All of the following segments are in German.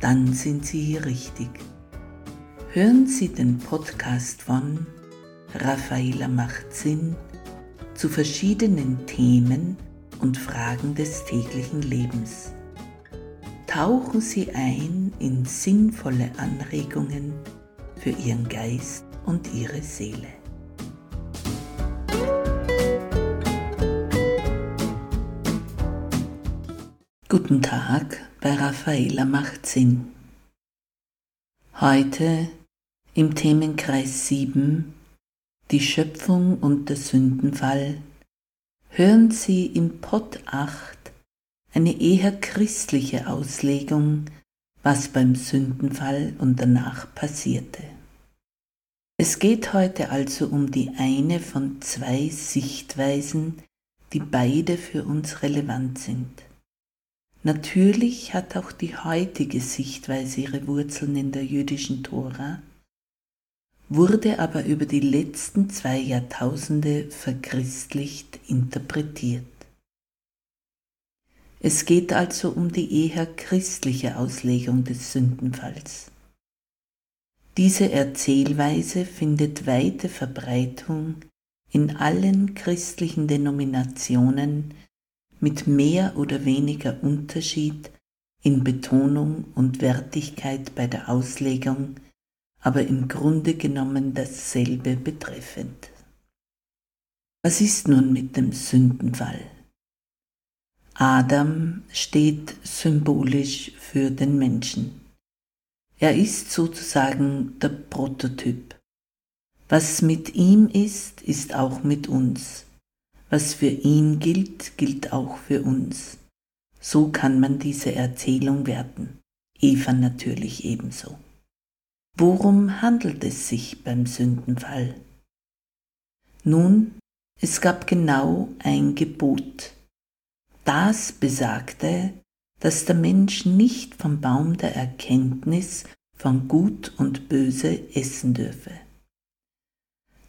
dann sind Sie hier richtig. Hören Sie den Podcast von Raffaela macht Sinn zu verschiedenen Themen und Fragen des täglichen Lebens. Tauchen Sie ein in sinnvolle Anregungen für Ihren Geist und Ihre Seele. Guten Tag bei Raffaela macht Sinn. Heute im Themenkreis 7 Die Schöpfung und der Sündenfall hören Sie im Pott 8 eine eher christliche Auslegung, was beim Sündenfall und danach passierte. Es geht heute also um die eine von zwei Sichtweisen, die beide für uns relevant sind. Natürlich hat auch die heutige Sichtweise ihre Wurzeln in der jüdischen Tora, wurde aber über die letzten zwei Jahrtausende verchristlicht interpretiert. Es geht also um die eher christliche Auslegung des Sündenfalls. Diese Erzählweise findet weite Verbreitung in allen christlichen Denominationen mit mehr oder weniger Unterschied in Betonung und Wertigkeit bei der Auslegung, aber im Grunde genommen dasselbe betreffend. Was ist nun mit dem Sündenfall? Adam steht symbolisch für den Menschen. Er ist sozusagen der Prototyp. Was mit ihm ist, ist auch mit uns. Was für ihn gilt, gilt auch für uns. So kann man diese Erzählung werten. Eva natürlich ebenso. Worum handelt es sich beim Sündenfall? Nun, es gab genau ein Gebot. Das besagte, dass der Mensch nicht vom Baum der Erkenntnis von Gut und Böse essen dürfe.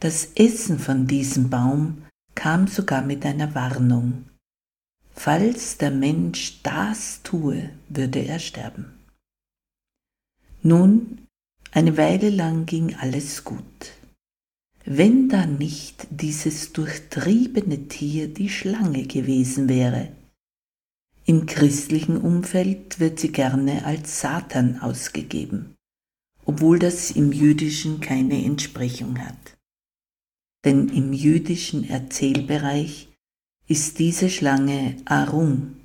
Das Essen von diesem Baum kam sogar mit einer Warnung. Falls der Mensch das tue, würde er sterben. Nun, eine Weile lang ging alles gut. Wenn da nicht dieses durchtriebene Tier die Schlange gewesen wäre. Im christlichen Umfeld wird sie gerne als Satan ausgegeben, obwohl das im jüdischen keine Entsprechung hat denn im jüdischen Erzählbereich ist diese Schlange Arum.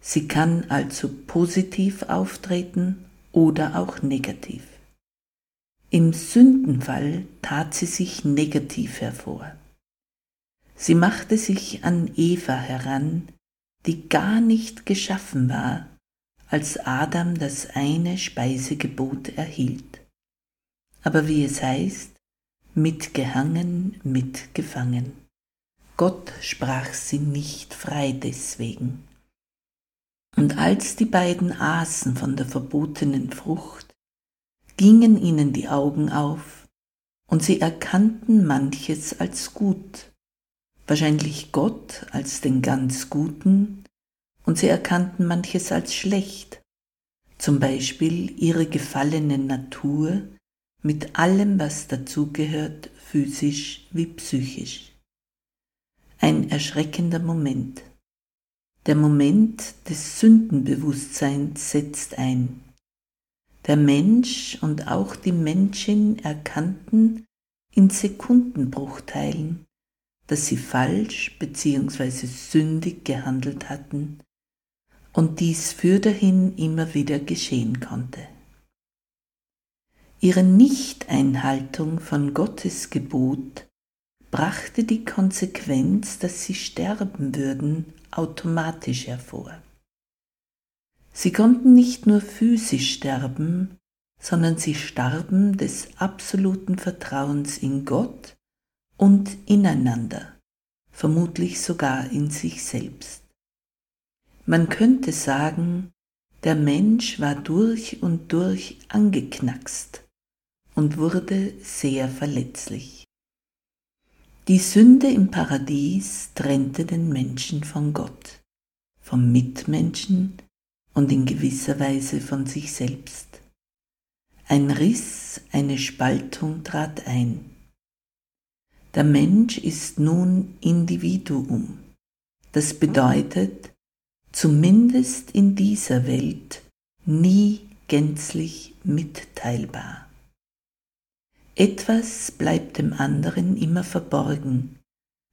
Sie kann also positiv auftreten oder auch negativ. Im Sündenfall tat sie sich negativ hervor. Sie machte sich an Eva heran, die gar nicht geschaffen war, als Adam das eine Speisegebot erhielt. Aber wie es heißt, mitgehangen, mitgefangen. Gott sprach sie nicht frei deswegen. Und als die beiden aßen von der verbotenen Frucht, gingen ihnen die Augen auf, und sie erkannten manches als gut, wahrscheinlich Gott als den ganz Guten, und sie erkannten manches als schlecht, zum Beispiel ihre gefallene Natur, mit allem, was dazugehört, physisch wie psychisch. Ein erschreckender Moment. Der Moment des Sündenbewusstseins setzt ein. Der Mensch und auch die Menschin erkannten in Sekundenbruchteilen, dass sie falsch bzw. sündig gehandelt hatten und dies für dahin immer wieder geschehen konnte. Ihre Nichteinhaltung von Gottes Gebot brachte die Konsequenz, dass sie sterben würden, automatisch hervor. Sie konnten nicht nur physisch sterben, sondern sie starben des absoluten Vertrauens in Gott und ineinander, vermutlich sogar in sich selbst. Man könnte sagen, der Mensch war durch und durch angeknackst und wurde sehr verletzlich. Die Sünde im Paradies trennte den Menschen von Gott, vom Mitmenschen und in gewisser Weise von sich selbst. Ein Riss, eine Spaltung trat ein. Der Mensch ist nun Individuum. Das bedeutet, zumindest in dieser Welt, nie gänzlich mitteilbar. Etwas bleibt dem anderen immer verborgen,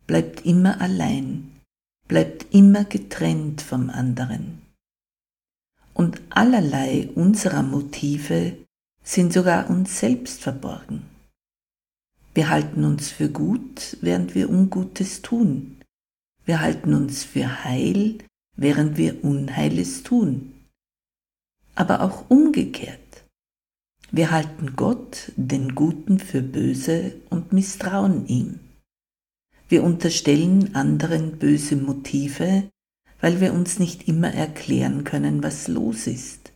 bleibt immer allein, bleibt immer getrennt vom anderen. Und allerlei unserer Motive sind sogar uns selbst verborgen. Wir halten uns für gut, während wir Ungutes tun. Wir halten uns für heil, während wir Unheiles tun. Aber auch umgekehrt. Wir halten Gott, den Guten, für böse und misstrauen ihm. Wir unterstellen anderen böse Motive, weil wir uns nicht immer erklären können, was los ist.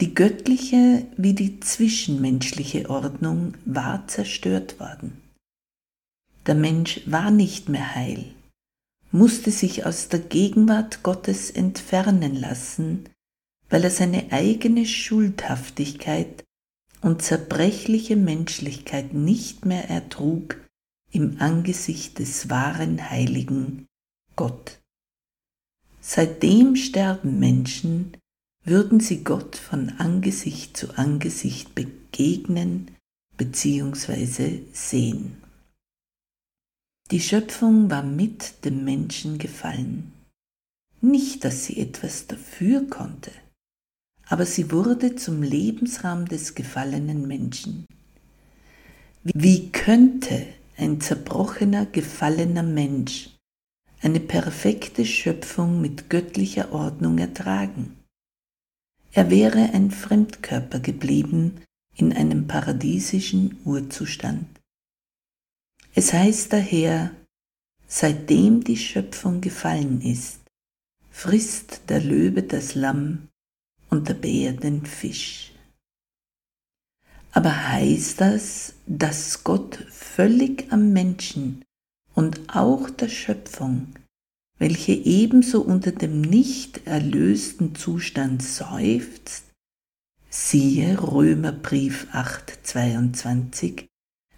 Die göttliche wie die zwischenmenschliche Ordnung war zerstört worden. Der Mensch war nicht mehr heil, musste sich aus der Gegenwart Gottes entfernen lassen, weil er seine eigene Schuldhaftigkeit und zerbrechliche Menschlichkeit nicht mehr ertrug im Angesicht des wahren Heiligen Gott. Seitdem sterben Menschen, würden sie Gott von Angesicht zu Angesicht begegnen bzw. sehen. Die Schöpfung war mit dem Menschen gefallen. Nicht, dass sie etwas dafür konnte, aber sie wurde zum Lebensraum des gefallenen Menschen. Wie könnte ein zerbrochener, gefallener Mensch eine perfekte Schöpfung mit göttlicher Ordnung ertragen? Er wäre ein Fremdkörper geblieben in einem paradiesischen Urzustand. Es heißt daher, seitdem die Schöpfung gefallen ist, frisst der Löwe das Lamm und der Bär den Fisch. Aber heißt das, dass Gott völlig am Menschen und auch der Schöpfung, welche ebenso unter dem nicht erlösten Zustand seufzt, siehe Römerbrief 8,22,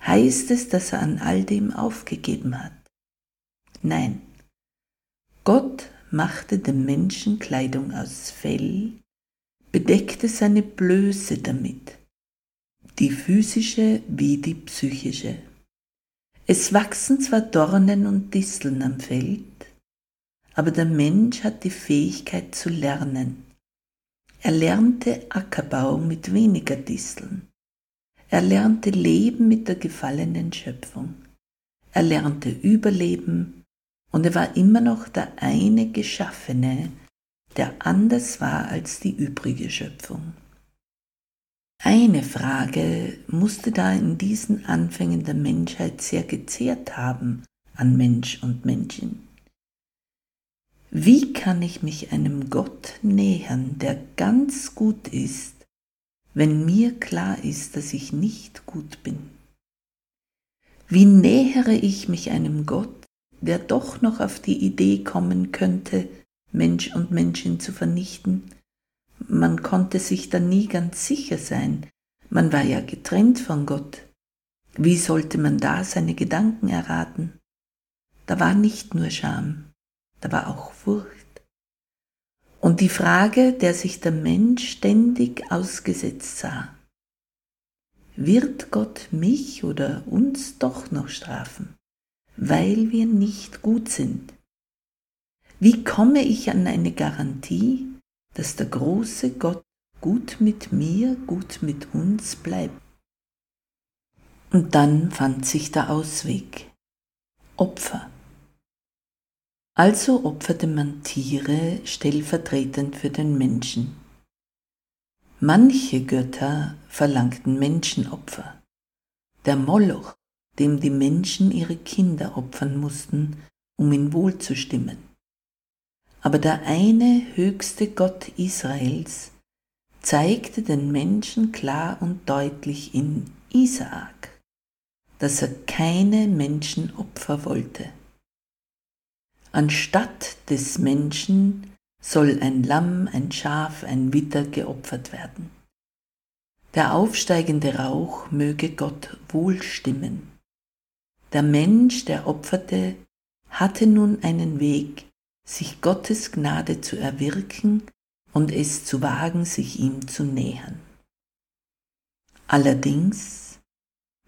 heißt es, dass er an all dem aufgegeben hat. Nein, Gott machte dem Menschen Kleidung aus Fell, bedeckte seine Blöße damit, die physische wie die psychische. Es wachsen zwar Dornen und Disteln am Feld, aber der Mensch hat die Fähigkeit zu lernen. Er lernte Ackerbau mit weniger Disteln. Er lernte Leben mit der gefallenen Schöpfung. Er lernte Überleben und er war immer noch der eine Geschaffene, der anders war als die übrige Schöpfung. Eine Frage musste da in diesen Anfängen der Menschheit sehr gezehrt haben an Mensch und Menschen. Wie kann ich mich einem Gott nähern, der ganz gut ist, wenn mir klar ist, dass ich nicht gut bin? Wie nähere ich mich einem Gott, der doch noch auf die Idee kommen könnte, Mensch und Menschen zu vernichten. Man konnte sich da nie ganz sicher sein, man war ja getrennt von Gott. Wie sollte man da seine Gedanken erraten? Da war nicht nur Scham, da war auch Furcht. Und die Frage, der sich der Mensch ständig ausgesetzt sah, wird Gott mich oder uns doch noch strafen, weil wir nicht gut sind? Wie komme ich an eine Garantie, dass der große Gott gut mit mir, gut mit uns bleibt? Und dann fand sich der Ausweg. Opfer. Also opferte man Tiere stellvertretend für den Menschen. Manche Götter verlangten Menschenopfer. Der Moloch, dem die Menschen ihre Kinder opfern mussten, um ihn wohlzustimmen. Aber der eine höchste Gott Israels zeigte den Menschen klar und deutlich in Isaak, dass er keine Menschenopfer wollte. Anstatt des Menschen soll ein Lamm, ein Schaf, ein Witter geopfert werden. Der aufsteigende Rauch möge Gott wohlstimmen. Der Mensch, der opferte, hatte nun einen Weg, sich Gottes Gnade zu erwirken und es zu wagen, sich ihm zu nähern. Allerdings,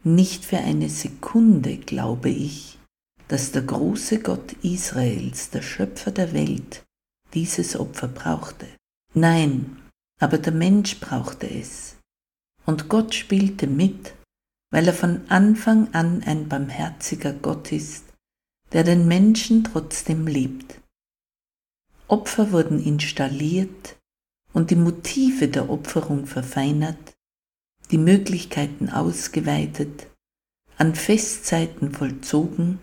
nicht für eine Sekunde glaube ich, dass der große Gott Israels, der Schöpfer der Welt, dieses Opfer brauchte. Nein, aber der Mensch brauchte es. Und Gott spielte mit, weil er von Anfang an ein barmherziger Gott ist, der den Menschen trotzdem liebt. Opfer wurden installiert und die Motive der Opferung verfeinert, die Möglichkeiten ausgeweitet, an Festzeiten vollzogen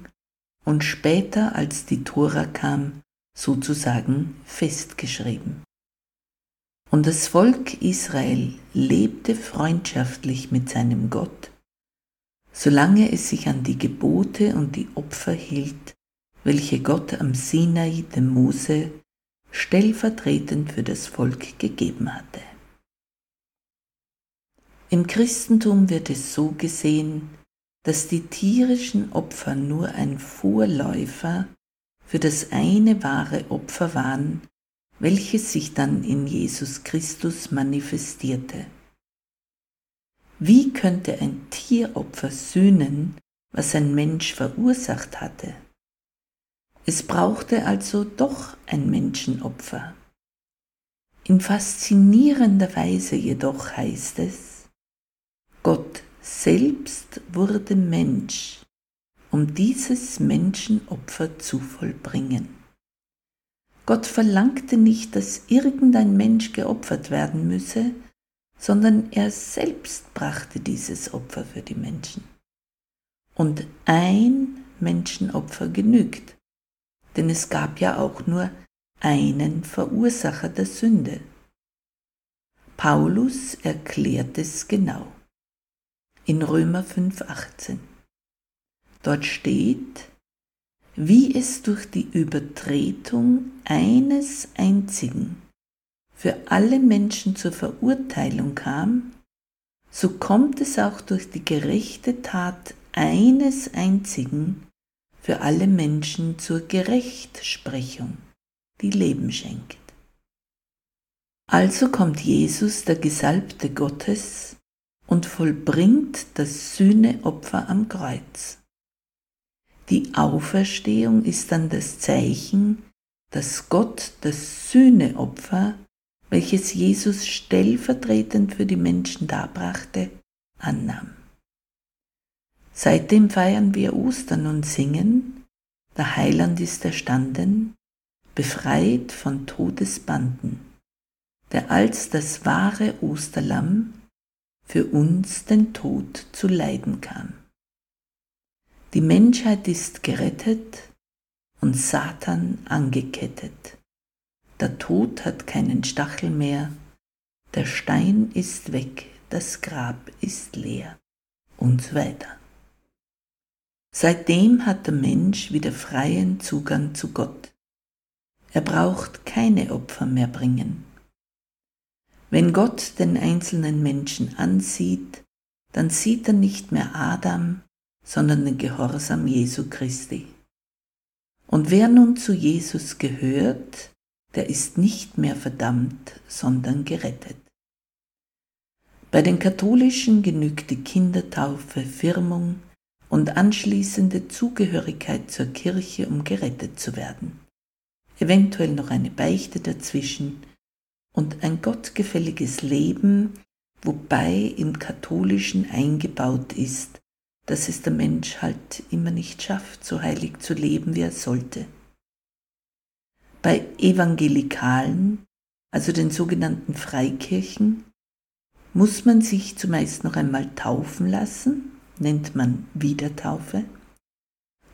und später, als die Tora kam, sozusagen festgeschrieben. Und das Volk Israel lebte freundschaftlich mit seinem Gott, solange es sich an die Gebote und die Opfer hielt, welche Gott am Sinai dem Mose stellvertretend für das Volk gegeben hatte. Im Christentum wird es so gesehen, dass die tierischen Opfer nur ein Vorläufer für das eine wahre Opfer waren, welches sich dann in Jesus Christus manifestierte. Wie könnte ein Tieropfer sühnen, was ein Mensch verursacht hatte? Es brauchte also doch ein Menschenopfer. In faszinierender Weise jedoch heißt es, Gott selbst wurde Mensch, um dieses Menschenopfer zu vollbringen. Gott verlangte nicht, dass irgendein Mensch geopfert werden müsse, sondern er selbst brachte dieses Opfer für die Menschen. Und ein Menschenopfer genügt denn es gab ja auch nur einen Verursacher der Sünde. Paulus erklärt es genau. In Römer 5.18. Dort steht, wie es durch die Übertretung eines einzigen für alle Menschen zur Verurteilung kam, so kommt es auch durch die gerechte Tat eines einzigen für alle Menschen zur Gerechtsprechung, die Leben schenkt. Also kommt Jesus, der Gesalbte Gottes, und vollbringt das Sühneopfer am Kreuz. Die Auferstehung ist dann das Zeichen, dass Gott das Sühneopfer, welches Jesus stellvertretend für die Menschen darbrachte, annahm. Seitdem feiern wir Ostern und singen, der Heiland ist erstanden, befreit von Todesbanden, der als das wahre Osterlamm für uns den Tod zu leiden kam. Die Menschheit ist gerettet und Satan angekettet. Der Tod hat keinen Stachel mehr, der Stein ist weg, das Grab ist leer und so weiter. Seitdem hat der Mensch wieder freien Zugang zu Gott. Er braucht keine Opfer mehr bringen. Wenn Gott den einzelnen Menschen ansieht, dann sieht er nicht mehr Adam, sondern den Gehorsam Jesu Christi. Und wer nun zu Jesus gehört, der ist nicht mehr verdammt, sondern gerettet. Bei den Katholischen genügt die Kindertaufe, Firmung, und anschließende Zugehörigkeit zur Kirche, um gerettet zu werden. Eventuell noch eine Beichte dazwischen und ein gottgefälliges Leben, wobei im Katholischen eingebaut ist, dass es der Mensch halt immer nicht schafft, so heilig zu leben, wie er sollte. Bei Evangelikalen, also den sogenannten Freikirchen, muss man sich zumeist noch einmal taufen lassen, nennt man Wiedertaufe,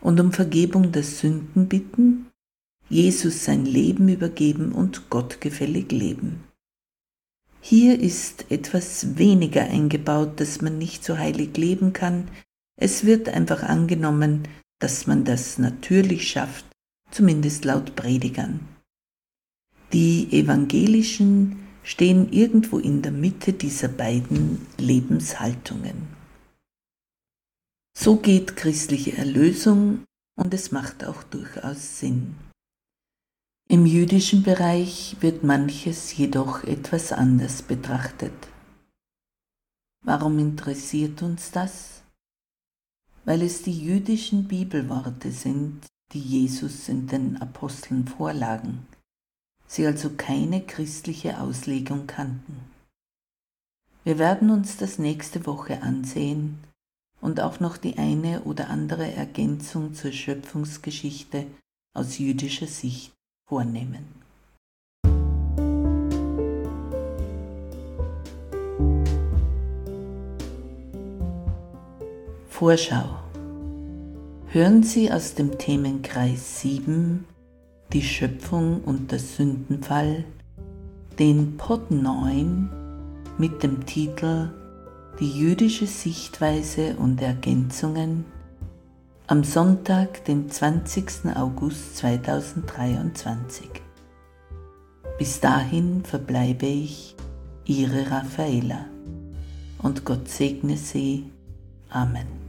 und um Vergebung der Sünden bitten, Jesus sein Leben übergeben und gottgefällig leben. Hier ist etwas weniger eingebaut, dass man nicht so heilig leben kann. Es wird einfach angenommen, dass man das natürlich schafft, zumindest laut Predigern. Die evangelischen stehen irgendwo in der Mitte dieser beiden Lebenshaltungen. So geht christliche Erlösung und es macht auch durchaus Sinn. Im jüdischen Bereich wird manches jedoch etwas anders betrachtet. Warum interessiert uns das? Weil es die jüdischen Bibelworte sind, die Jesus in den Aposteln vorlagen, sie also keine christliche Auslegung kannten. Wir werden uns das nächste Woche ansehen und auch noch die eine oder andere Ergänzung zur Schöpfungsgeschichte aus jüdischer Sicht vornehmen. Vorschau. Hören Sie aus dem Themenkreis 7 Die Schöpfung und der Sündenfall den Pod 9 mit dem Titel Die jüdische Sichtweise und Ergänzungen am Sonntag, den 20. August 2023. Bis dahin verbleibe ich Ihre Raffaela und Gott segne Sie. Amen.